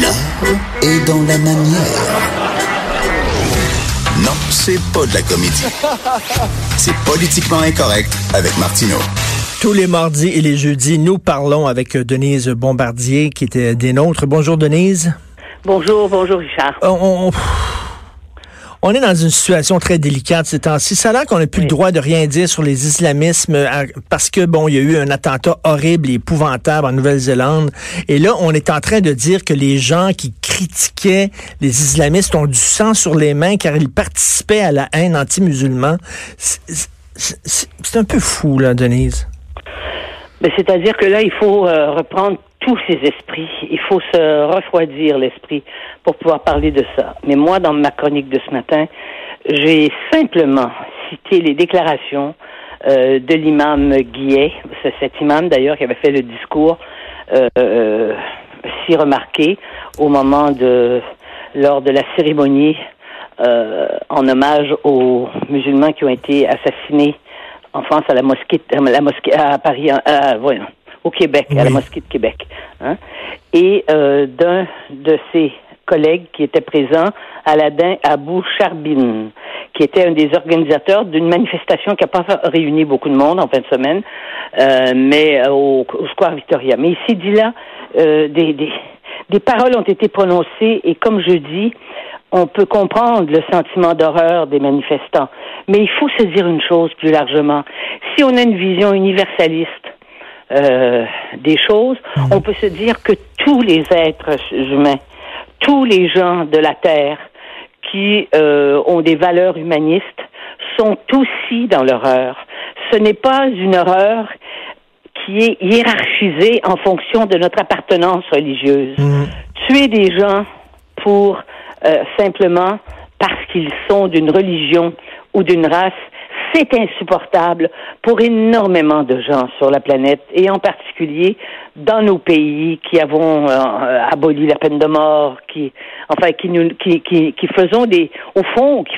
L'art est dans la manière. Non, c'est pas de la comédie. C'est politiquement incorrect avec Martineau. Tous les mardis et les jeudis, nous parlons avec Denise Bombardier, qui était des nôtres. Bonjour, Denise. Bonjour, bonjour, Richard. On, on- on est dans une situation très délicate ces temps-ci. Ça a l'air qu'on n'a plus le droit de rien dire sur les islamismes euh, parce que, bon, il y a eu un attentat horrible et épouvantable en Nouvelle-Zélande. Et là, on est en train de dire que les gens qui critiquaient les islamistes ont du sang sur les mains car ils participaient à la haine anti-musulman. C'est- un peu fou, là, Denise. Mais c'est-à-dire que là, il faut euh, reprendre tous ces esprits. Il faut se refroidir l'esprit pour pouvoir parler de ça. Mais moi, dans ma chronique de ce matin, j'ai simplement cité les déclarations euh, de l'imam Guillet, c'est cet imam d'ailleurs qui avait fait le discours euh, euh, si remarqué au moment de lors de la cérémonie en hommage aux musulmans qui ont été assassinés en France à la mosquée, à la mosquée à Paris, à, au Québec, à la mosquée de Québec. Hein. Et euh, d'un de ses collègues qui était présent, Aladin Abou Charbin, qui était un des organisateurs d'une manifestation qui n'a pas réuni beaucoup de monde en fin de semaine, euh, mais euh, au, Square Victoria. Mais ici, dit là, euh, des, des, des paroles ont été prononcées et comme je dis, on peut comprendre le sentiment d'horreur des manifestants. Mais il faut se dire une chose plus largement. Si on a une vision universaliste euh, des choses, on peut se dire que tous les êtres humains, tous les gens de la Terre qui euh, ont des valeurs humanistes sont aussi dans l'horreur. Ce n'est pas une horreur qui est hiérarchisée en fonction de notre appartenance religieuse. Tuer des gens pour euh, simplement parce qu'ils sont d'une religion ou d'une race, c'est insupportable pour énormément de gens sur la planète et en particulier dans nos pays qui avons euh, aboli la peine de mort, qui enfin qui nous qui, qui, qui faisons des au fond qui,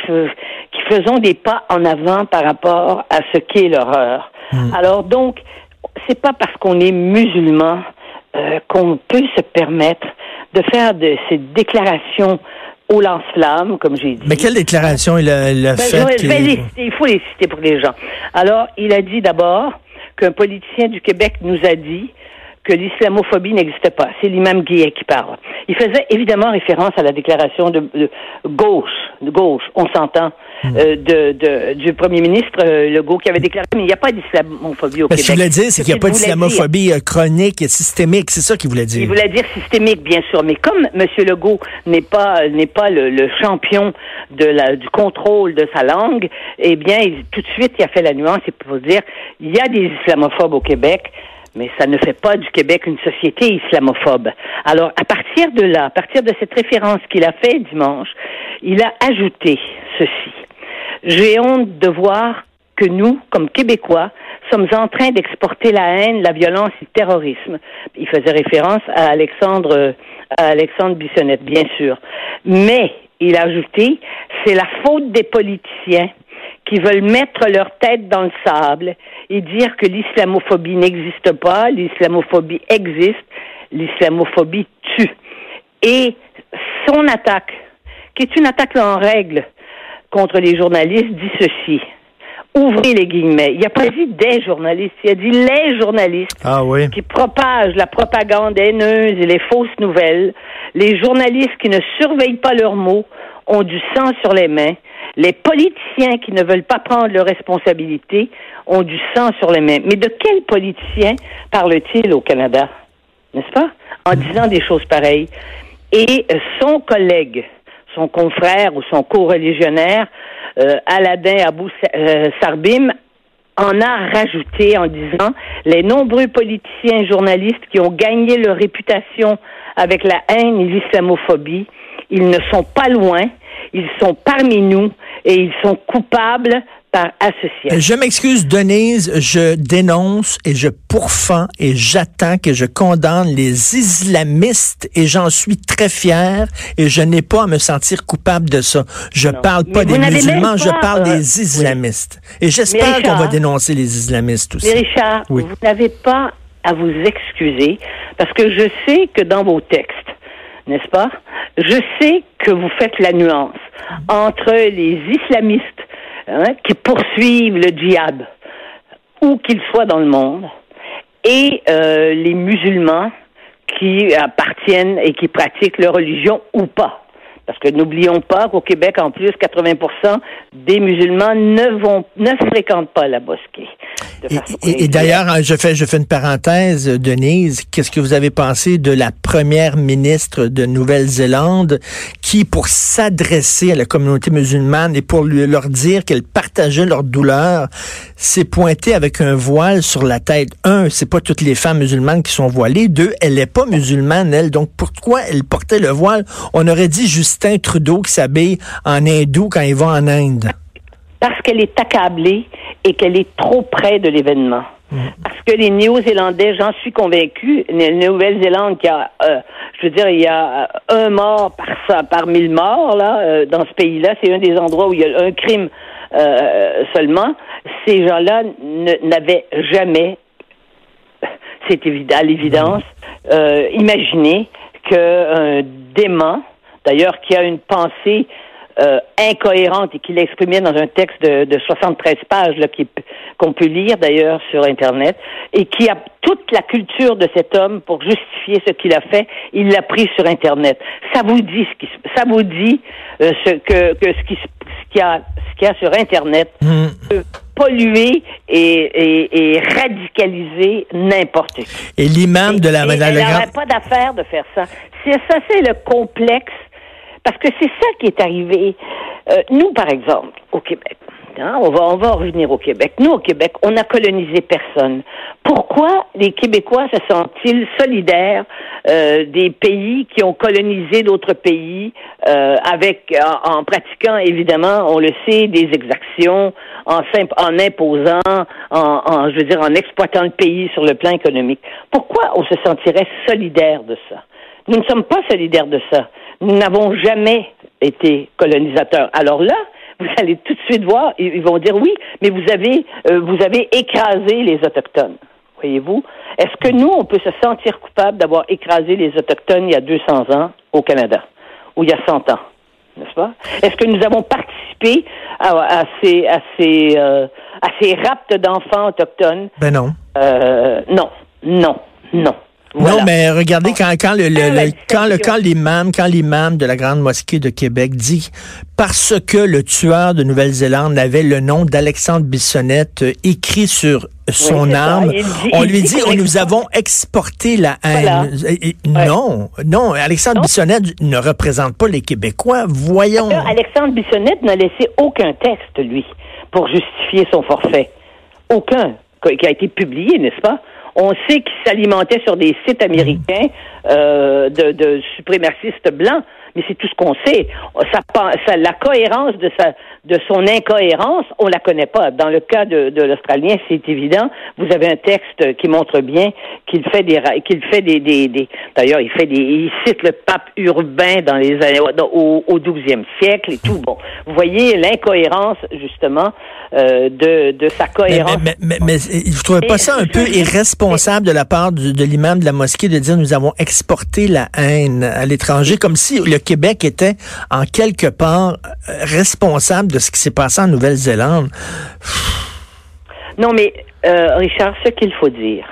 qui faisons des pas en avant par rapport à ce qu'est l'horreur. Alors donc c'est pas parce qu'on est musulman euh, qu'on peut se permettre de faire de ces déclarations au lance-flamme, comme j'ai dit. Mais quelle déclaration il a, il a Ben, faite? il faut les citer pour les gens. Alors, il a dit d'abord qu'un politicien du Québec nous a dit que l'islamophobie n'existait pas. C'est l'imam Guillet qui parle. Il faisait évidemment référence à la déclaration de, de gauche, de gauche, on s'entend, Hmm. euh, de, de- du premier ministre euh, Legault qui avait déclaré, mais il n'y a pas d'islamophobie au Ben, ce qu'il Québec. voulait dire, c'est qu'il n'y a pas d'islamophobie euh, chronique et systémique. C'est ça qu'il voulait dire. il voulait dire systémique, bien sûr, mais comme M. Legault n'est pas n'est pas le, le champion de la, du contrôle de sa langue, eh bien, il- tout de suite, il a fait la nuance et pour dire il y a des islamophobes au Québec. Mais ça ne fait pas du Québec une société islamophobe. Alors, à partir de là, à partir de cette référence qu'il a fait dimanche, il a ajouté ceci. J'ai honte de voir que nous, comme Québécois, sommes en train d'exporter la haine, la violence et le terrorisme. Il faisait référence à Alexandre, à Alexandre Bissonnette, bien sûr. Mais, il a ajouté, c'est la faute des politiciens qui veulent mettre leur tête dans le sable et dire que l'islamophobie n'existe pas, l'islamophobie existe, l'islamophobie tue. Et son attaque, qui est une attaque en règle contre les journalistes, dit ceci. Ouvrez les guillemets. Il n'a pas dit des journalistes, il a dit les journalistes Ah oui. qui propagent la propagande haineuse et les fausses nouvelles. Les journalistes qui ne surveillent pas leurs mots ont du sang sur les mains. Les politiciens qui ne veulent pas prendre leurs responsabilités ont du sang sur les mains. Mais de quel politicien parle-t-il au Canada? N'est-ce pas? En disant des choses pareilles. Et son collègue, son confrère ou son co-religionnaire, euh, Abou euh, Sarbim, en a rajouté en disant les nombreux politiciens et journalistes qui ont gagné leur réputation avec la haine et l'islamophobie, ils ne sont pas loin, ils sont parmi nous et ils sont coupables par association. Je m'excuse, Denise, je dénonce et je pourfends et j'attends que je condamne les islamistes et j'en suis très fier et je n'ai pas à me sentir coupable de ça. Je Non. parle pas Mais des musulmans, même je pas, parle euh, des islamistes. Et j'espère qu'on va dénoncer les islamistes aussi. Mais Richard, Oui. vous n'avez pas à vous excuser parce que je sais que dans vos textes, n'est-ce pas, je sais que vous faites la nuance entre les islamistes hein, qui poursuivent le djihad, où qu'ils soient dans le monde, et euh, les musulmans qui appartiennent et qui pratiquent leur religion ou pas. Parce que n'oublions pas qu'au Québec, en plus, 80% des musulmans ne vont, ne fréquentent pas la mosquée. Et, d'ailleurs, je fais, je fais une parenthèse, Denise. Qu'est-ce que vous avez pensé de la première ministre de Nouvelle-Zélande qui, pour s'adresser à la communauté musulmane et pour lui, leur dire qu'elle partageait leur douleur, s'est pointée avec un voile sur la tête? Un, c'est pas toutes les femmes musulmanes qui sont voilées. Deux, elle n'est pas musulmane, elle. Donc, pourquoi elle portait le voile? On aurait dit Justin Trudeau qui s'habille en hindou quand il va en Inde parce qu'elle est accablée et qu'elle est trop près de l'événement. Mm. Parce que les Néo-Zélandais, j'en suis convaincu, la Nouvelle-Zélande qui a, euh, je veux dire, il y a un mort par par mille morts là euh, dans ce pays-là, c'est un des endroits où il y a un crime euh, seulement. Ces gens-là n'avaient jamais, c'est évident, à l'évidence, mm. imaginé qu'un dément, d'ailleurs qui a une pensée euh, incohérente et qu'il exprimait dans un texte de, de 73 pages là, qu'on peut lire d'ailleurs sur Internet et qui a toute la culture de cet homme pour justifier ce qu'il a fait, il l'a pris sur Internet. Ça vous dit ce qui, ça vous dit euh, ce que, que ce qui ce qu'il y a ce qu'il y a sur Internet mmh. peut polluer et, et, et radicaliser n'importe qui. Et l'imam de la, et, Elle n'aurait pas d'affaire de faire ça. C'est ça, c'est le complexe parce que c'est ça qui est arrivé. Euh, nous, par exemple, au Québec, hein, on, va, on va revenir au Québec. Nous, au Québec, on n'a colonisé personne. Pourquoi les Québécois se sentent-ils solidaires euh, des pays qui ont colonisé d'autres pays euh, avec en, pratiquant évidemment, on le sait, des exactions, en, en imposant, en, en, je veux dire, en exploitant le pays sur le plan économique? Pourquoi on se sentirait solidaire de ça? Nous ne sommes pas solidaires de ça. Nous n'avons jamais été colonisateurs. Alors là, vous allez tout de suite voir, ils vont dire oui, mais vous avez, euh, vous avez écrasé les autochtones. Voyez-vous? Est-ce que nous, on peut se sentir coupable d'avoir écrasé les autochtones il y a 200 ans au Canada? Ou il y a 100 ans? N'est-ce pas? Est-ce que nous avons participé à, ces, à ces, euh, à ces raptes d'enfants autochtones? Ben non. Euh, non, non, non. Non, mais regardez quand quand le, le, quand le quand l'imam quand l'imam de la grande mosquée de Québec dit parce que le tueur de Nouvelle-Zélande avait le nom d'Alexandre Bissonnette euh, écrit sur son arme, on lui dit nous avons exporté la haine. Non, non, Alexandre Bissonnette ne représente pas les Québécois. Voyons. Alexandre Bissonnette n'a laissé aucun texte lui pour justifier son forfait. Aucun qui a été publié, n'est-ce pas? On sait qu'il s'alimentait sur des sites américains euh, de, de suprémacistes blancs mais c'est tout ce qu'on sait. Ça, la cohérence de sa, de son incohérence, on la connaît pas. Dans le cas de, de l'Australien, c'est évident. Vous avez un texte qui montre bien qu'il fait des, qu'il fait des, des, des d'ailleurs, il fait des, il cite le pape urbain dans les années, au, au 12e siècle et tout. Bon, vous voyez l'incohérence justement euh, de, de sa cohérence. Mais, mais, mais, mais vous trouvez pas ça un peu irresponsable de la part de, de l'imam de la mosquée de dire nous avons exporté la haine à l'étranger, comme si le Québec était en quelque part euh, responsable de ce qui s'est passé en Nouvelle-Zélande. Non, mais euh, Richard, ce qu'il faut dire,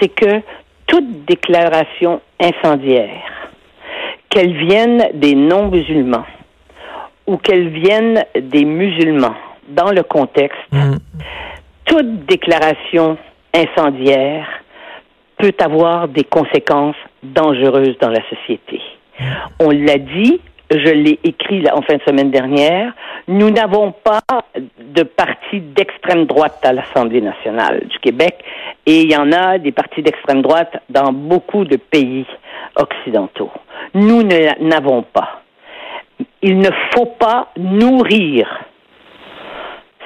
c'est que toute déclaration incendiaire, qu'elle vienne des non-musulmans ou qu'elle vienne des musulmans dans le contexte, mm. toute déclaration incendiaire peut avoir des conséquences dangereuses dans la société. On l'a dit, je l'ai écrit en fin de semaine dernière, nous n'avons pas de parti d'extrême droite à l'Assemblée nationale du Québec et il y en a des partis d'extrême droite dans beaucoup de pays occidentaux. Nous n'avons pas. Il ne faut pas nourrir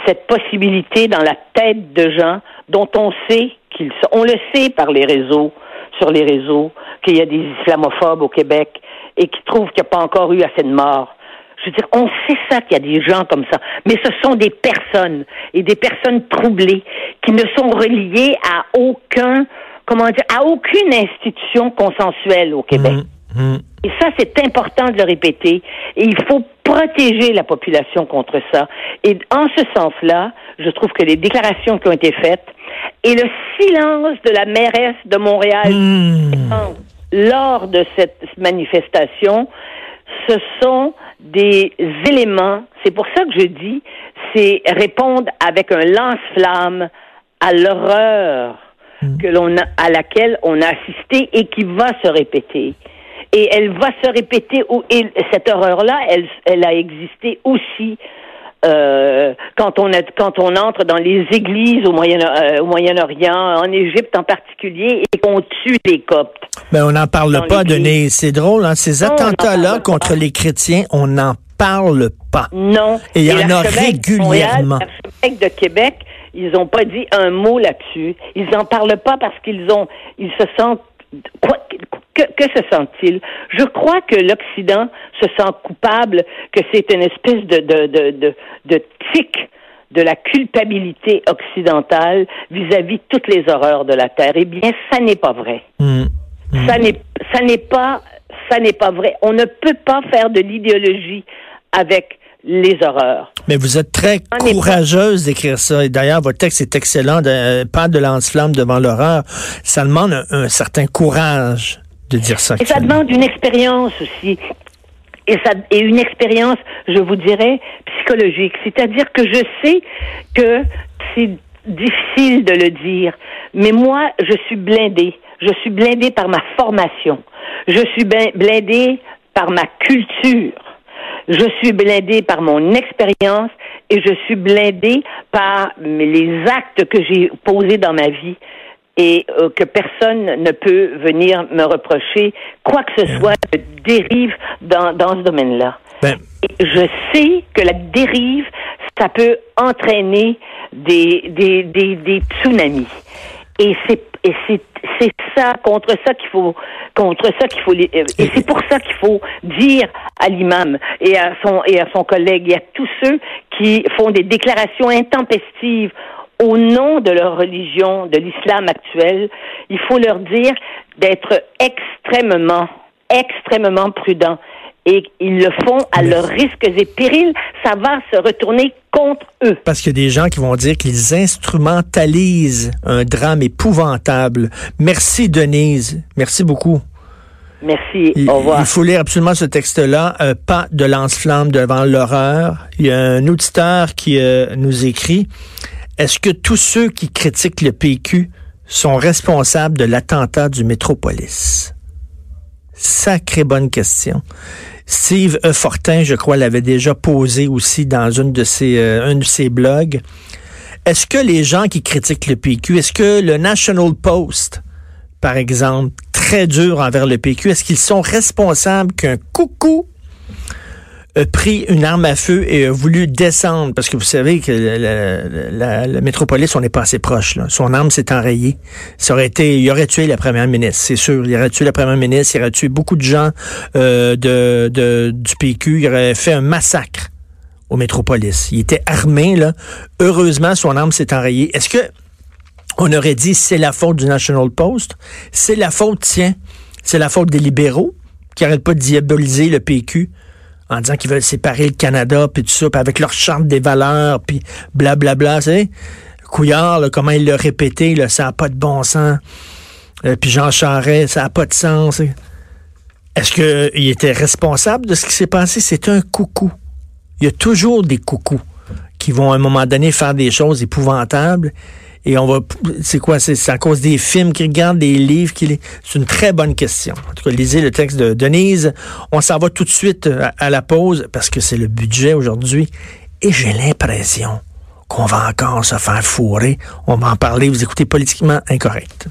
cette possibilité dans la tête de gens dont on sait qu'ils sont. On le sait par les réseaux, sur les réseaux, qu'il y a des islamophobes au Québec, et qui trouvent qu'il n'y a pas encore eu assez de morts. Je veux dire, on sait ça qu'il y a des gens comme ça, mais ce sont des personnes et des personnes troublées qui ne sont reliées à aucun, comment dire, à aucune institution consensuelle au Québec. Mmh, mmh. Et ça, c'est important de le répéter. Et il faut protéger la population contre ça. Et en ce sens-là, je trouve que les déclarations qui ont été faites et le silence de la mairesse de Montréal mmh. Lors de cette manifestation, ce sont des éléments, c'est pour ça que je dis, c'est répondre avec un lance-flamme à l'horreur mm. que l'on a, à laquelle on a assisté et qui va se répéter. Et elle va se répéter, et cette horreur-là, elle, elle a existé aussi euh, quand on est, quand on entre dans les églises au Moyen euh, au Moyen-Orient, en Égypte en particulier, et qu'on tue les Coptes. Mais ben, on n'en parle pas, Denis. C'est drôle, hein? ces attentats-là contre les chrétiens, on n'en parle pas. Non. Et il y en a régulièrement. L'archevêque de Québec, ils n'ont pas dit un mot là-dessus. Ils n'en parlent pas parce qu'ils ont, ils se sentent que, que, se sent-il? Je crois que l'Occident se sent coupable, que c'est une espèce de, de, de, de, de tic de la culpabilité occidentale vis-à-vis de toutes les horreurs de la Terre. Eh bien, ça n'est pas vrai. Mmh. Mmh. Ça n'est, ça n'est pas, ça n'est pas vrai. On ne peut pas faire de l'idéologie avec les horreurs. Mais vous êtes très courageuse d'écrire ça. Et d'ailleurs, votre texte est excellent. De, euh, pas de lance-flamme devant l'horreur. Ça demande un, certain courage de dire ça. Et ça demande une expérience aussi. Et, ça, et une expérience, je vous dirais, psychologique. C'est-à-dire que je sais que c'est difficile de le dire, mais moi, je suis blindée. Je suis blindée par ma formation. Je suis blindée par ma culture. Je suis blindée par mon expérience et je suis blindée par les actes que j'ai posés dans ma vie et euh, que personne ne peut venir me reprocher quoi que ce soit de dérive dans, dans ce domaine-là. Ben. Je sais que la dérive, ça peut entraîner des, des, des, des tsunamis. Et c'est et c'est c'est ça contre ça qu'il faut contre ça qu'il faut et c'est pour ça qu'il faut dire à l'imam et à son et à son collègue et à tous ceux qui font des déclarations intempestives au nom de leur religion, de l'islam actuel, il faut leur dire d'être extrêmement extrêmement prudents et ils le font à leurs risques et périls, ça va se retourner contre eux. Parce qu'il y a des gens qui vont dire qu'ils instrumentalisent un drame épouvantable. Merci Denise, merci beaucoup. Merci. Au revoir. Il faut lire absolument ce texte-là. Euh, pas de lance-flamme devant l'horreur. Il y a un auditeur qui euh, nous écrit Est-ce que tous ceux qui critiquent le PQ sont responsables de l'attentat du Métropolis? Sacrée bonne question. Steve e. Je crois, l'avait déjà posé aussi dans une de ses, euh, un de ses blogs. Est-ce que les gens qui critiquent le PQ, est-ce que le National Post, par exemple, très dur envers le PQ, est-ce qu'ils sont responsables qu'un coucou pris une arme à feu et a voulu descendre, parce que vous savez que la, métropolis, on n'est pas assez proche. Son arme s'est enrayée. Ça aurait été, il aurait tué la première ministre, c'est sûr. Il aurait tué la première ministre, il aurait tué beaucoup de gens euh, de, de, du PQ, il aurait fait un massacre au métropolis. Il était armé, là. Heureusement, son arme s'est enrayée. Est-ce que on aurait dit c'est la faute du National Post? C'est la faute, tiens, c'est la faute des libéraux qui n'arrêtent pas de diaboliser le PQ en disant qu'ils veulent séparer le Canada, puis tout ça, puis avec leur charte des valeurs, puis blablabla, tu sais. Couillard, comment il l'a répété, là, ça n'a pas de bon sens. Euh, puis Jean Charest, ça n'a pas de sens. Est-ce qu'il était responsable de ce qui s'est passé? C'est un coucou. Il y a toujours des coucous qui vont à un moment donné faire des choses épouvantables et on va, c'est quoi, c'est à cause des films qu'ils regardent, des livres qu'ils C'est une très bonne question. En tout cas, lisez le texte de Denise. On s'en va tout de suite à, à la pause parce que c'est le budget aujourd'hui. Et j'ai l'impression qu'on va encore se faire fourrer. On va en parler. Vous écoutez politiquement incorrect.